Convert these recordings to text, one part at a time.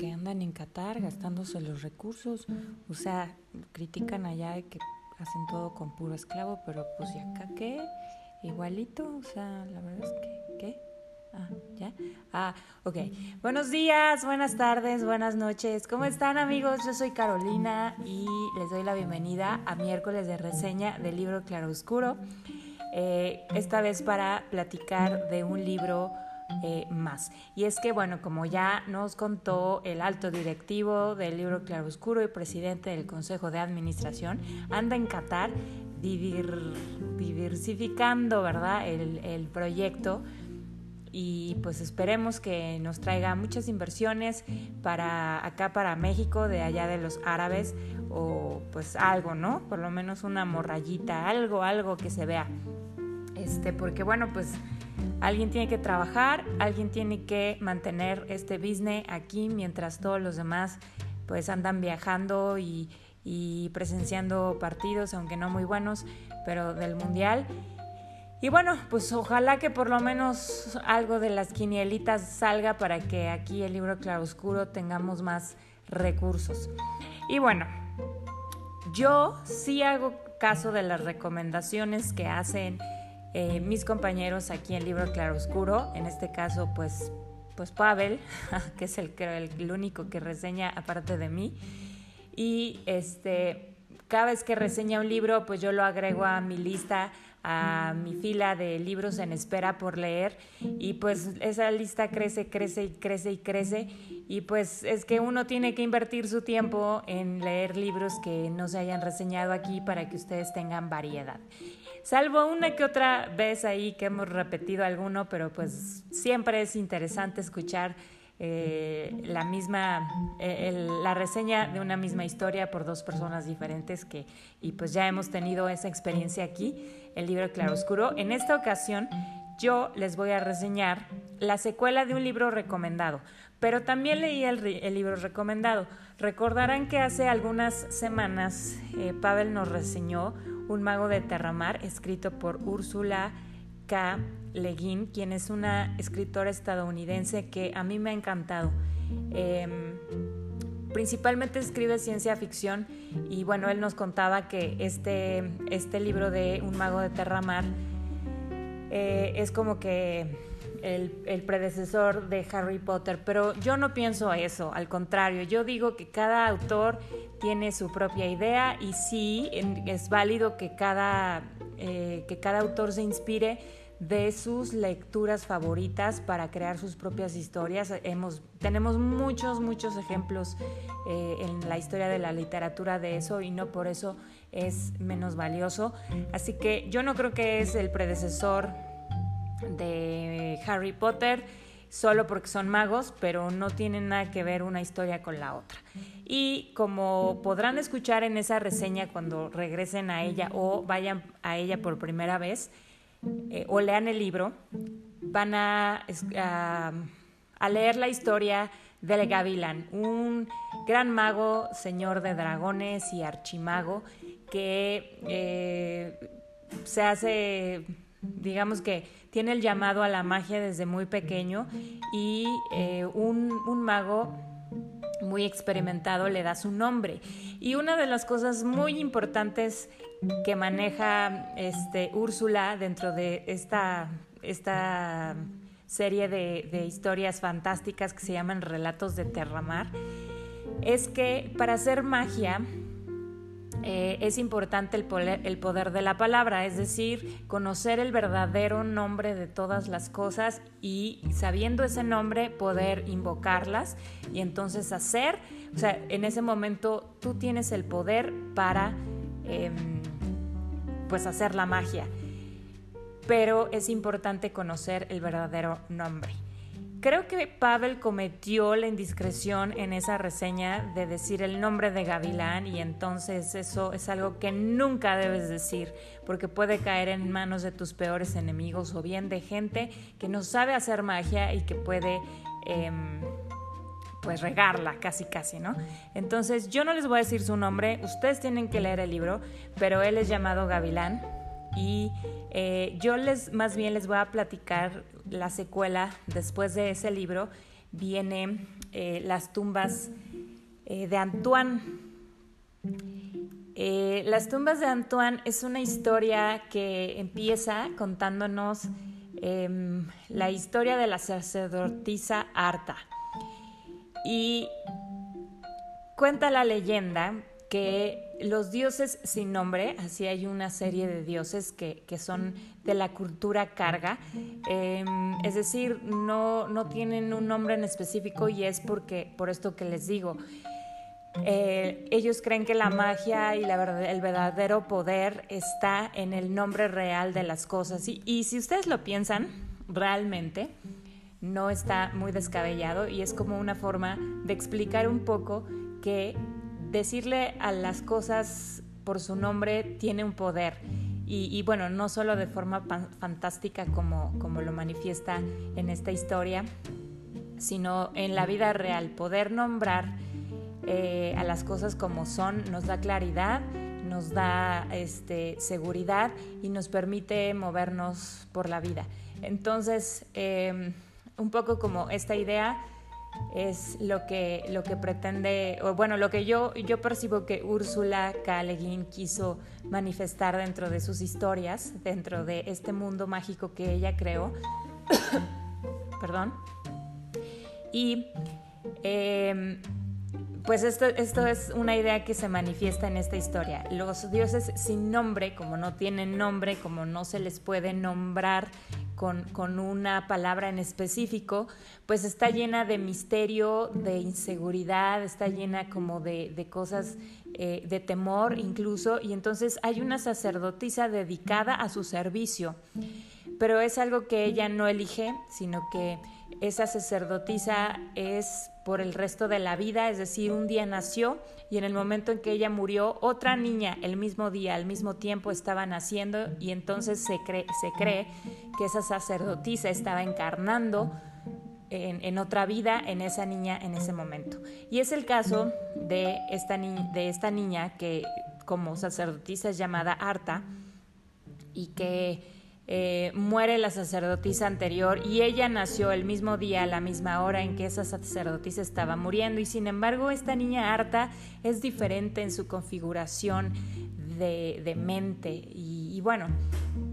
que andan en Qatar gastándose los recursos. O sea, critican allá de que hacen todo con puro esclavo, pero pues ¿y acá qué? Igualito, o sea, la verdad es que, ¿qué? Ah, ¿ya? Ah, ok. Buenos días, buenas tardes, buenas noches. ¿Cómo están amigos? Yo soy Carolina y les doy la bienvenida a miércoles de reseña del libro Claroscuro. Eh, esta vez para platicar de un libro eh, más. Y es que, bueno, como ya nos contó el alto directivo del libro Claroscuro y presidente del Consejo de Administración, anda en Qatar diversificando, ¿verdad?, el, el proyecto y pues esperemos que nos traiga muchas inversiones para acá para México de allá de los árabes o pues algo, ¿no? Por lo menos una morrayita, algo, algo que se vea. Este, porque bueno, pues alguien tiene que trabajar, alguien tiene que mantener este business aquí mientras todos los demás pues andan viajando y, y presenciando partidos, aunque no muy buenos, pero del mundial. Y bueno, pues ojalá que por lo menos algo de las quinielitas salga para que aquí el libro Claroscuro tengamos más recursos. Y bueno, yo sí hago caso de las recomendaciones que hacen eh, mis compañeros aquí en Libro Claroscuro, en este caso pues, pues Pavel, que es el, el único que reseña aparte de mí. Y este, cada vez que reseña un libro, pues yo lo agrego a mi lista a mi fila de libros en espera por leer y pues esa lista crece, crece y crece y crece y pues es que uno tiene que invertir su tiempo en leer libros que no se hayan reseñado aquí para que ustedes tengan variedad. Salvo una que otra vez ahí que hemos repetido alguno, pero pues siempre es interesante escuchar eh, la misma, eh, la reseña de una misma historia por dos personas diferentes que, y pues ya hemos tenido esa experiencia aquí, el libro Claroscuro. En esta ocasión yo les voy a reseñar la secuela de un libro recomendado, pero también leí el, libro recomendado. Recordarán que hace algunas semanas eh, Pavel nos reseñó Un mago de Terramar, escrito por Úrsula K. Le Guin, quien es una escritora estadounidense que a mí me ha encantado. Em, principalmente escribe ciencia ficción y bueno, él nos contaba que este, este libro de Un mago de Terramar eh, es como que el, el, predecesor de Harry Potter, pero yo no pienso eso, al contrario, yo digo que cada autor tiene su propia idea y sí, es válido que cada, eh, que cada autor se inspire de sus lecturas favoritas para crear sus propias historias. Hemos, tenemos muchos, muchos ejemplos eh, en la historia de la literatura de eso y no por eso es menos valioso. Así que yo no creo que es el predecesor de Harry Potter solo porque son magos, pero no tienen nada que ver una historia con la otra. Y como podrán escuchar en esa reseña cuando regresen a ella o vayan a ella por primera vez, eh, o lean el libro, van a, a, leer la historia del Gavilán, un gran mago, señor de dragones y archimago, que eh, se hace, digamos que tiene el llamado a la magia desde muy pequeño y eh, un, un mago muy experimentado le da su nombre. Y una de las cosas muy importantes que maneja este, Úrsula dentro de esta, esta serie de, historias fantásticas que se llaman Relatos de Terramar, es que para hacer magia eh, es importante el poder, el poder de la palabra, es decir, conocer el verdadero nombre de todas las cosas y sabiendo ese nombre poder invocarlas y entonces hacer, o sea, en ese momento tú tienes el poder para... Em, pues hacer la magia. Pero es importante conocer el verdadero nombre. Creo que Pavel cometió la indiscreción en esa reseña de decir el nombre de Gavilán y entonces eso es algo que nunca debes decir porque puede caer en manos de tus peores enemigos o bien de gente que no sabe hacer magia y que puede em, pues regarla casi casi, ¿no? Entonces yo no les voy a decir su nombre, ustedes tienen que leer el libro, pero él es llamado Gavilán y eh, yo les más bien les voy a platicar la secuela después de ese libro viene eh, las tumbas eh, de Antoine. las tumbas de Antoine es una historia que empieza contándonos em, la historia de la sacerdotisa Arta. Y cuenta la leyenda que los dioses sin nombre, así hay una serie de dioses que, son de la cultura carga, em, es decir, no, no, tienen un nombre en específico y es porque, por esto que les digo, eh, ellos creen que la magia y la el verdadero poder está en el nombre real de las cosas. Y, y si ustedes lo piensan, realmente no está muy descabellado y es como una forma de explicar un poco que decirle a las cosas por su nombre tiene un poder. Y, bueno, no solo de forma fantástica como, como lo manifiesta en esta historia, sino en la vida real. Poder nombrar eh, a las cosas como son nos da claridad, nos da este, seguridad y nos permite movernos por la vida. Entonces, em, un poco como esta idea es lo que, lo que pretende, o bueno, lo que yo, yo percibo que Úrsula K. quiso manifestar dentro de sus historias, dentro de este mundo mágico que ella creó. Perdón. Y em, pues esto, esto es una idea que se manifiesta en esta historia. Los dioses sin nombre, como no tienen nombre, como no se les puede nombrar con, una palabra en específico, pues está llena de misterio, de inseguridad, está llena como de, cosas eh, de temor incluso, y entonces hay una sacerdotisa dedicada a su servicio, pero es algo que ella no elige, sino que esa sacerdotisa es por el resto de la vida, es decir, un día nació y en el momento en que ella murió, otra niña el mismo día, al mismo tiempo estaba naciendo y entonces se cree, se cree que esa sacerdotisa estaba encarnando en, otra vida en esa niña en ese momento. Y es el caso de esta, de esta niña que como sacerdotisa es llamada Arta y que eh, muere la sacerdotisa anterior y ella nació el mismo día, a la misma hora en que esa sacerdotisa estaba muriendo. Y sin embargo esta niña harta es diferente en su configuración de, mente. Y, bueno,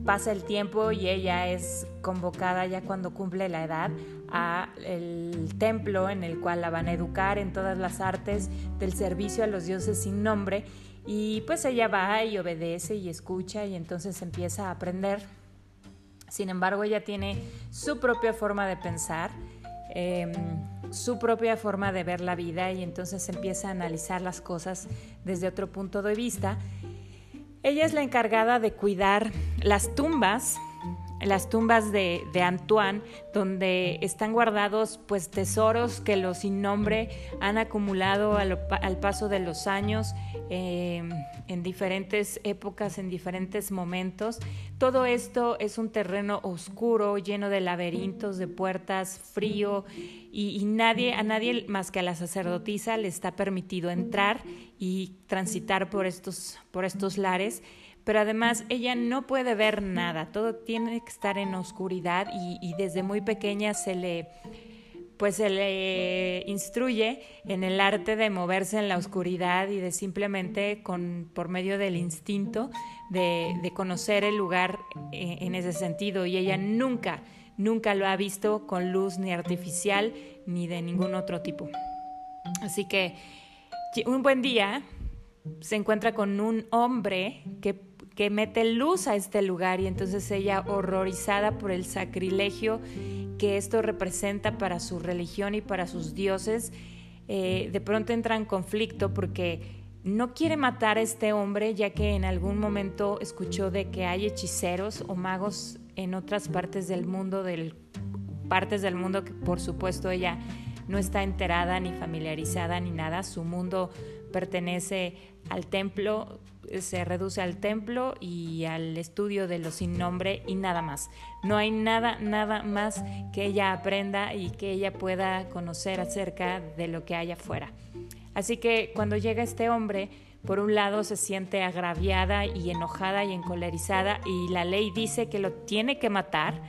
pasa el tiempo y ella es convocada ya cuando cumple la edad a el templo en el cual la van a educar en todas las artes del servicio a los dioses sin nombre. Y pues ella va y obedece y escucha y entonces empieza a aprender sin embargo, ella tiene su propia forma de pensar, em, su propia forma de ver la vida y entonces empieza a analizar las cosas desde otro punto de vista. Ella es la encargada de cuidar las tumbas las tumbas de, Antoine, donde están guardados pues tesoros que los sin nombre han acumulado al, paso de los años em, en diferentes épocas, en diferentes momentos. Todo esto es un terreno oscuro, lleno de laberintos, de puertas, frío, y, y nadie, a nadie más que a la sacerdotisa le está permitido entrar y transitar por estos, por estos lares pero además ella no puede ver nada, todo tiene que estar en oscuridad y, desde muy pequeña se le pues se le instruye en el arte de moverse en la oscuridad y de simplemente con por medio del instinto de, conocer el lugar eh, en ese sentido. Y ella nunca nunca lo ha visto con luz ni artificial ni de ningún otro tipo. Así que un buen día se encuentra con un hombre que que mete luz a este lugar y entonces ella horrorizada por el sacrilegio que esto representa para su religión y para sus dioses, eh, de pronto entra en conflicto porque no quiere matar a este hombre ya que en algún momento escuchó de que hay hechiceros o magos en otras partes del mundo, del, partes del mundo que por supuesto ella no está enterada ni familiarizada ni nada, su mundo pertenece al templo se reduce al templo y al estudio de lo sin nombre y nada más. No hay nada, nada más que ella aprenda y que ella pueda conocer acerca de lo que hay afuera. Así que cuando llega este hombre, por un lado se siente agraviada y enojada y encolerizada y la ley dice que lo tiene que matar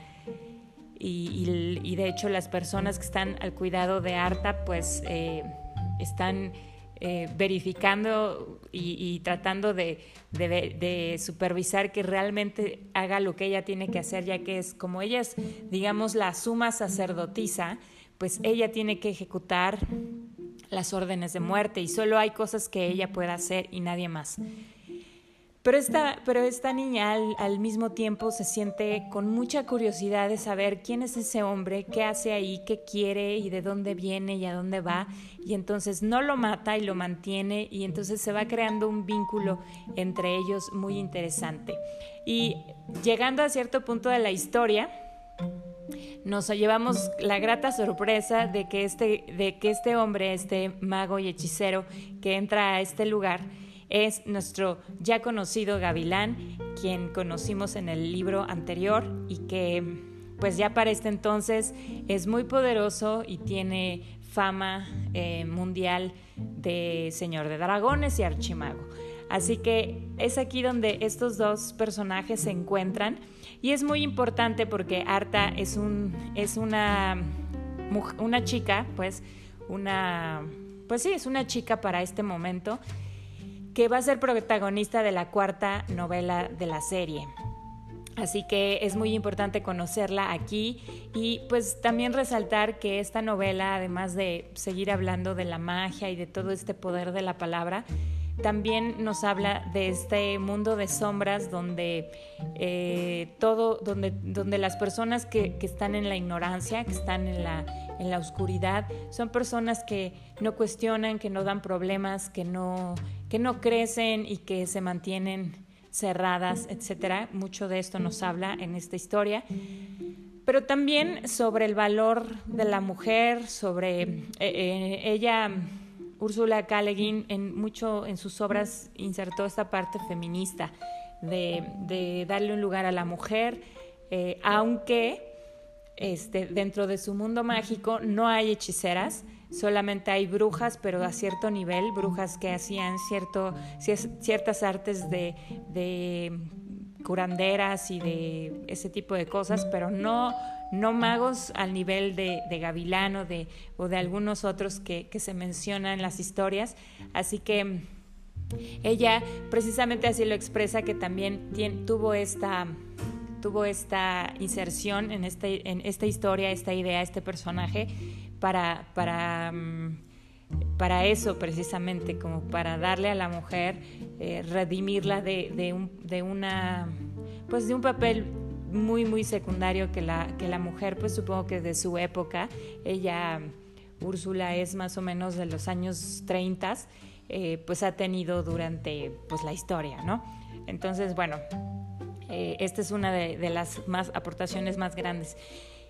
y, de hecho las personas que están al cuidado de Arta pues eh, están eh, verificando y, tratando de, de, supervisar que realmente haga lo que ella tiene que hacer, ya que es como ella es, digamos, la suma sacerdotisa, pues ella tiene que ejecutar las órdenes de muerte y solo hay cosas que ella pueda hacer y nadie más. Pero esta, pero esta niña al, mismo tiempo se siente con mucha curiosidad de saber quién es ese hombre, qué hace ahí, qué quiere y de dónde viene y a dónde va. Y entonces no lo mata y lo mantiene y entonces se va creando un vínculo entre ellos muy interesante. Y llegando a cierto punto de la historia, nos llevamos la grata sorpresa de que este, de que este hombre, este mago y hechicero que entra a este lugar, es nuestro ya conocido Gavilán, quien conocimos en el libro anterior y que pues ya para este entonces es muy poderoso y tiene fama eh, mundial de Señor de Dragones y Archimago. Así que es aquí donde estos dos personajes se encuentran y es muy importante porque Arta es, un, es una, una chica, pues una, pues sí, es una chica para este momento que va a ser protagonista de la cuarta novela de la serie. Así que es muy importante conocerla aquí y pues también resaltar que esta novela, además de seguir hablando de la magia y de todo este poder de la palabra, también nos habla de este mundo de sombras donde eh, todo, donde, donde las personas que, que, están en la ignorancia, que están en la, en la oscuridad, son personas que no cuestionan, que no dan problemas, que no, que no crecen y que se mantienen cerradas, etcétera. Mucho de esto nos habla en esta historia. Pero también sobre el valor de la mujer, sobre eh, eh, ella Úrsula K. en mucho en sus obras insertó esta parte feminista de, darle un lugar a la mujer, eh, aunque este, dentro de su mundo mágico no hay hechiceras, solamente hay brujas, pero a cierto nivel, brujas que hacían cierto, ciertas artes de, de curanderas y de ese tipo de cosas, pero no no magos al nivel de, de Gavilán o de, algunos otros que se mencionan en las historias. Así que ella precisamente así lo expresa que también tuvo esta tuvo esta inserción en, este, en esta historia, esta idea, este personaje, para, para, mm, para eso precisamente, como para darle a la mujer, eh, redimirla de, de, un, de, una, pues de un papel muy, muy secundario que la, que la mujer, pues supongo que de su época, ella, Úrsula, es más o menos de los años 30, eh, pues ha tenido durante pues, la historia, ¿no? Entonces, bueno, eh, esta es una de, las más aportaciones más grandes.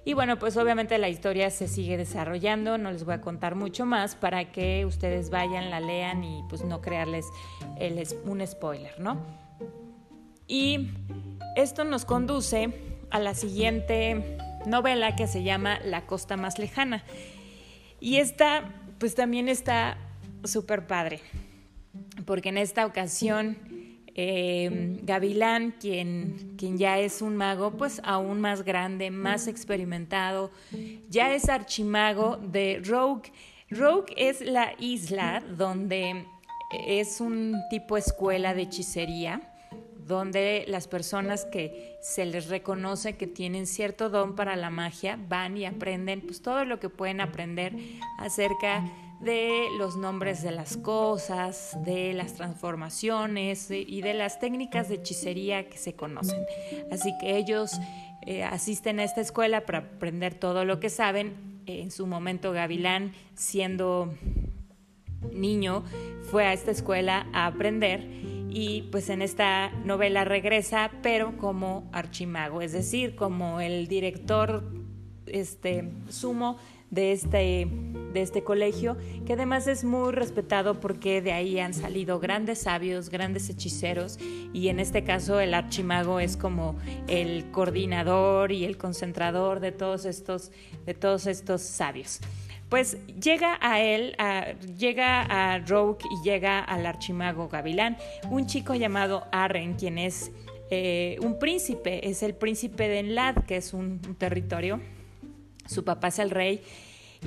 Y bueno, pues obviamente la historia se sigue desarrollando, no les voy a contar mucho más para que ustedes vayan, la lean y pues no crearles un spoiler, ¿no? Y esto nos conduce a la siguiente novela que se llama La costa más lejana. Y esta, pues también está súper padre, porque en esta ocasión eh, Gavilán, quien, quien ya es un mago, pues aún más grande, más experimentado, ya es archimago de Rogue. Rogue es la isla donde es un tipo escuela de hechicería donde las personas que se les reconoce que tienen cierto don para la magia van y aprenden pues todo lo que pueden aprender acerca de los nombres de las cosas, de las transformaciones y de las técnicas de hechicería que se conocen. Así que ellos eh, asisten a esta escuela para aprender todo lo que saben. En su momento Gavilán, siendo niño, fue a esta escuela a aprender y pues en esta novela regresa, pero como archimago, es decir, como el director este, sumo de este, de este colegio, que además es muy respetado porque de ahí han salido grandes sabios, grandes hechiceros, y en este caso el archimago es como el coordinador y el concentrador de todos estos, de todos estos sabios. Pues llega a él, llega a Rogue y llega al archimago Gavilán, un chico llamado Arren, quien es eh, un príncipe, es el príncipe de Enlad, que es un, territorio su papá es el rey,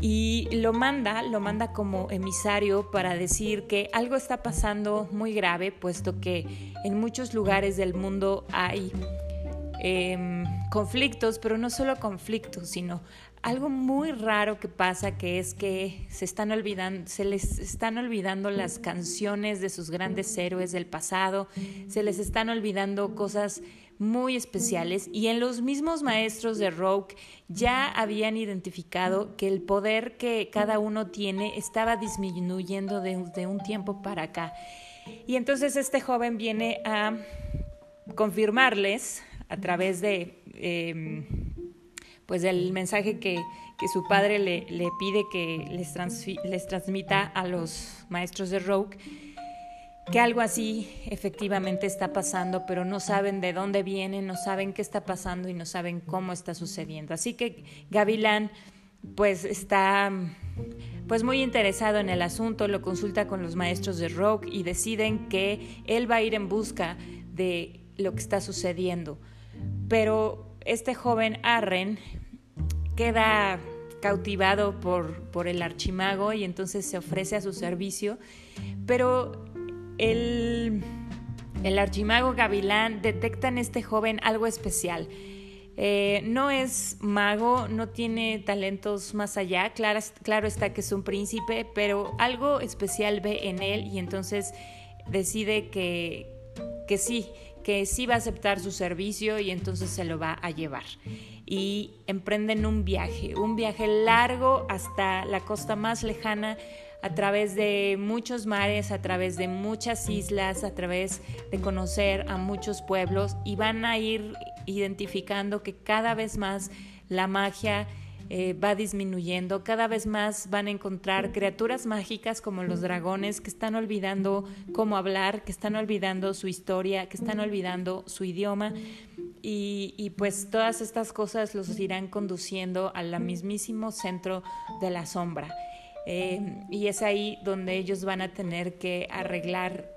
y lo manda, lo manda como emisario para decir que algo está pasando muy grave, puesto que en muchos lugares del mundo hay em, conflictos, pero no solo conflictos, sino algo muy raro que pasa que es que se están olvidando, se les están olvidando las canciones de sus grandes héroes del pasado, se les están olvidando cosas muy especiales y en los mismos maestros de Rogue ya habían identificado que el poder que cada uno tiene estaba disminuyendo de, un tiempo para acá. Y entonces este joven viene a confirmarles a través de em, pues del mensaje que, su padre le, pide que les, les transmita a los maestros de Rogue que algo así efectivamente está pasando, pero no saben de dónde viene, no saben qué está pasando y no saben cómo está sucediendo. Así que Gavilán pues está pues muy interesado en el asunto, lo consulta con los maestros de rock y deciden que él va a ir en busca de lo que está sucediendo. Pero este joven Arren queda cautivado por, por el archimago y entonces se ofrece a su servicio, pero el, archimago Gavilán detecta en este joven algo especial. Eh, no es mago, no tiene talentos más allá, claro, claro, está que es un príncipe, pero algo especial ve en él y entonces decide que, que sí, que sí va a aceptar su servicio y entonces se lo va a llevar. Y emprenden un viaje, un viaje largo hasta la costa más lejana a través de muchos mares, a través de muchas islas, a través de conocer a muchos pueblos y van a ir identificando que cada vez más la magia eh, va disminuyendo, cada vez más van a encontrar criaturas mágicas como los dragones que están olvidando cómo hablar, que están olvidando su historia, que están olvidando su idioma y, y pues todas estas cosas los irán conduciendo al mismísimo centro de la sombra. Eh, y es ahí donde ellos van a tener que arreglar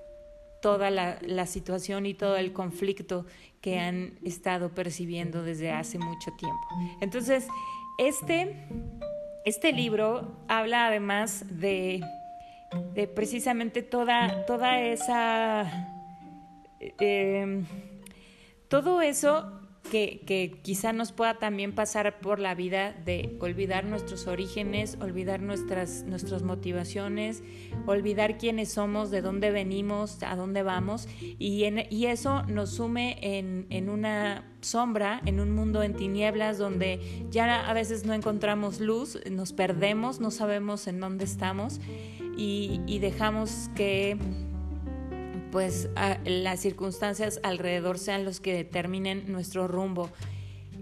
toda la, situación y todo el conflicto que han estado percibiendo desde hace mucho tiempo. Entonces, este, este libro habla además de, precisamente toda, toda esa... Eh, todo eso que, quizá nos pueda también pasar por la vida de olvidar nuestros orígenes, olvidar nuestras, nuestras motivaciones, olvidar quiénes somos, de dónde venimos, a dónde vamos, y, y eso nos sume en, en una sombra, en un mundo en tinieblas donde ya a veces no encontramos luz, nos perdemos, no sabemos en dónde estamos y, y dejamos que pues las circunstancias alrededor sean los que determinen nuestro rumbo.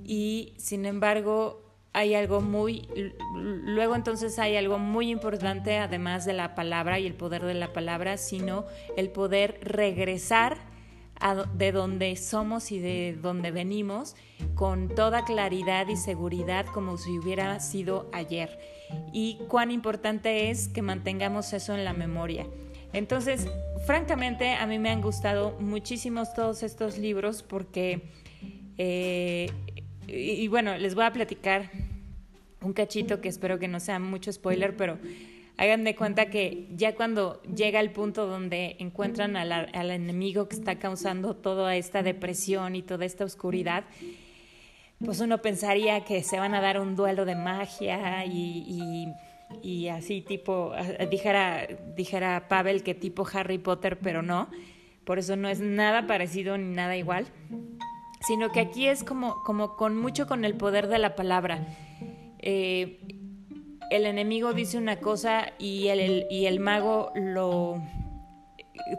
Y sin embargo, hay algo muy, luego entonces hay algo muy importante, además de la palabra y el poder de la palabra, sino el poder regresar de donde somos y de donde venimos con toda claridad y seguridad como si hubiera sido ayer. Y cuán importante es que mantengamos eso en la memoria. Entonces, francamente, a mí me han gustado muchísimos todos estos libros porque, eh, y, bueno, les voy a platicar un cachito que espero que no sea mucho spoiler, pero hagan de cuenta que ya cuando llega el punto donde encuentran al, enemigo que está causando toda esta depresión y toda esta oscuridad, pues uno pensaría que se van a dar un duelo de magia y así tipo, dijera, dijera Pavel que tipo Harry Potter, pero no, por eso no es nada parecido ni nada igual, sino que aquí es como, como con mucho con el poder de la palabra. Eh, el enemigo dice una cosa y el, y el mago lo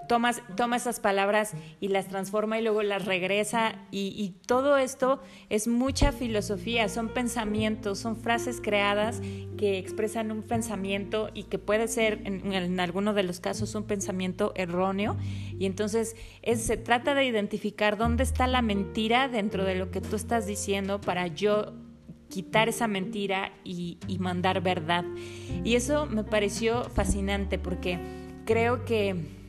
toma, toma esas palabras y las transforma y luego las regresa y, todo esto es mucha filosofía, son pensamientos, son frases creadas que expresan un pensamiento y que puede ser en, algunos de los casos un pensamiento erróneo y entonces se trata de identificar dónde está la mentira dentro de lo que tú estás diciendo para yo quitar esa mentira y mandar verdad. Y eso me pareció fascinante porque creo que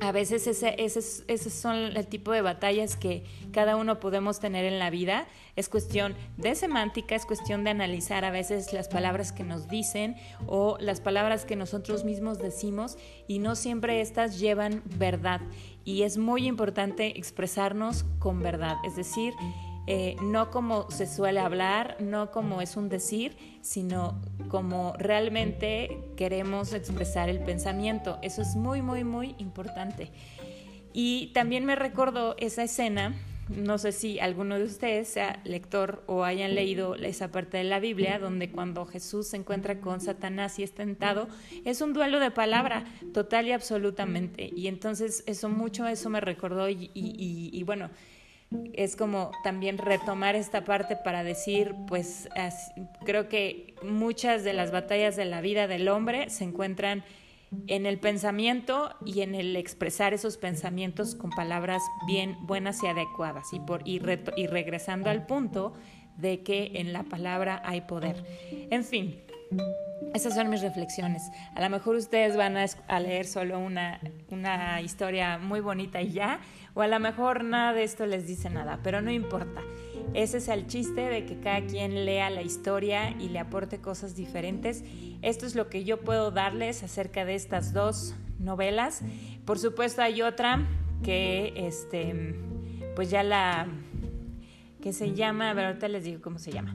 a veces ese, ese, son el tipo de batallas que cada uno podemos tener en la vida. Es cuestión de semántica, es cuestión de analizar a veces las palabras que nos dicen o las palabras que nosotros mismos decimos y no siempre estas llevan verdad. Y es muy importante expresarnos con verdad, es decir, eh, no como se suele hablar, no como es un decir, sino como realmente queremos expresar el pensamiento. Eso es muy, muy, muy importante. Y también me recordó esa escena, no sé si alguno de ustedes sea lector o hayan leído esa parte de la Biblia, donde cuando Jesús se encuentra con Satanás y es tentado, es un duelo de palabra, total y absolutamente. Y entonces eso mucho, eso me recordó y bueno, es como también retomar esta parte para decir, pues creo que muchas de las batallas de la vida del hombre se encuentran en el pensamiento y en el expresar esos pensamientos con palabras bien buenas y adecuadas y, por, y, y regresando al punto de que en la palabra hay poder. En fin, esas son mis reflexiones. A lo mejor ustedes van a, leer solo una, una historia muy bonita y ya, o a lo mejor nada de esto les dice nada, pero no importa. Ese es el chiste de que cada quien lea la historia y le aporte cosas diferentes. Esto es lo que yo puedo darles acerca de estas dos novelas. Por supuesto hay otra que, este, pues ya la, que se llama, a ver, ahorita les digo cómo se llama,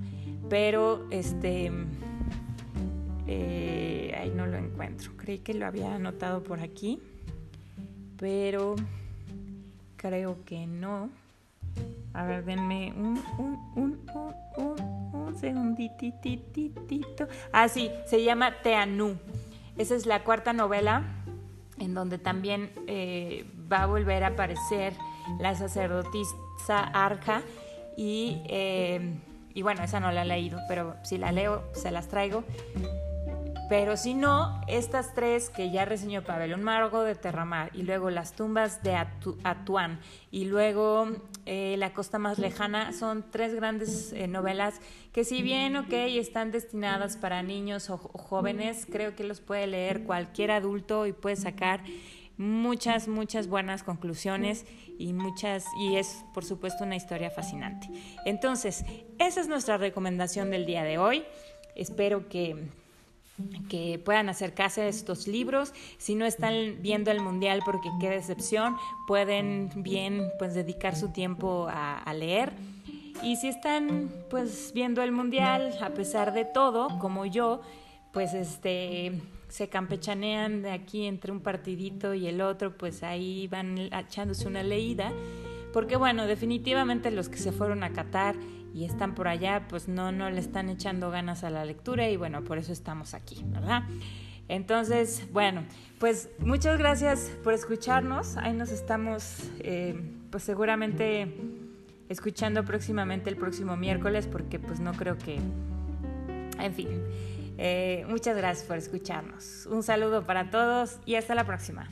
pero este eh, ahí no lo encuentro. Creí que lo había anotado por aquí, pero creo que no. A ver, denme un, un, un, un, un segunditititito. Ah, sí, se llama Teanú. Esa es la cuarta novela en donde también eh, va a volver a aparecer la sacerdotisa Arja y, eh, y bueno, esa no la he leído, pero si la leo se las traigo. Pero si no, estas tres que ya reseñó Pavel, Un Margo de Terramar, y luego Las tumbas de Atuán, y luego eh, La costa más lejana, son tres grandes eh, novelas que si bien, ok, están destinadas para niños o, jóvenes, creo que los puede leer cualquier adulto y puede sacar muchas, muchas buenas conclusiones y muchas, y es por supuesto una historia fascinante. Entonces, esa es nuestra recomendación del día de hoy. Espero que que puedan acercarse a estos libros. Si no están viendo el mundial porque qué decepción, pueden bien pues dedicar su tiempo a, leer. Y si están pues viendo el mundial a pesar de todo, como yo, pues este se campechanean de aquí entre un partidito y el otro, pues ahí van echándose una leída. Porque bueno, definitivamente los que se fueron a Qatar y están por allá, pues no, no le están echando ganas a la lectura y bueno, por eso estamos aquí, ¿verdad? Entonces, bueno, pues muchas gracias por escucharnos. Ahí nos estamos, eh, pues seguramente escuchando próximamente el próximo miércoles, porque pues no creo que, en fin, eh, muchas gracias por escucharnos. Un saludo para todos y hasta la próxima.